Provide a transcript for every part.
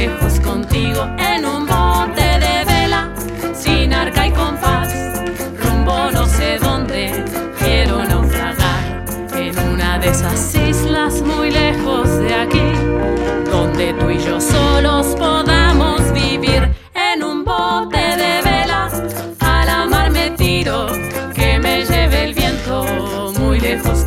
lejos contigo en un bote de vela, sin arca y compás, rumbo no sé dónde, quiero naufragar en una de esas islas muy lejos de aquí, donde tú y yo solos podamos vivir en un bote de vela, al amar me tiro, que me lleve el viento muy lejos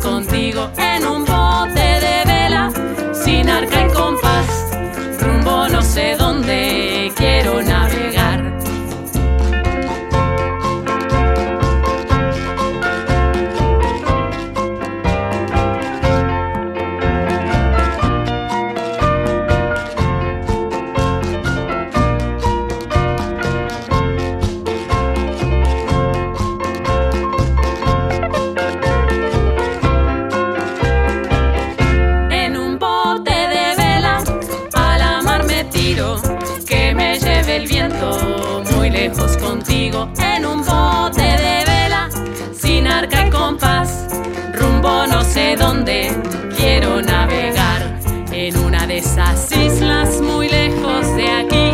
sé dónde quiero navegar, en una de esas islas muy lejos de aquí,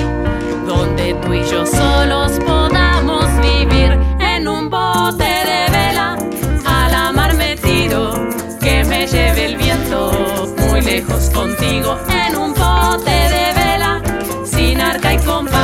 donde tú y yo solos podamos vivir en un bote de vela, a al amar metido, que me lleve el viento muy lejos contigo, en un bote de vela, sin arca y compás.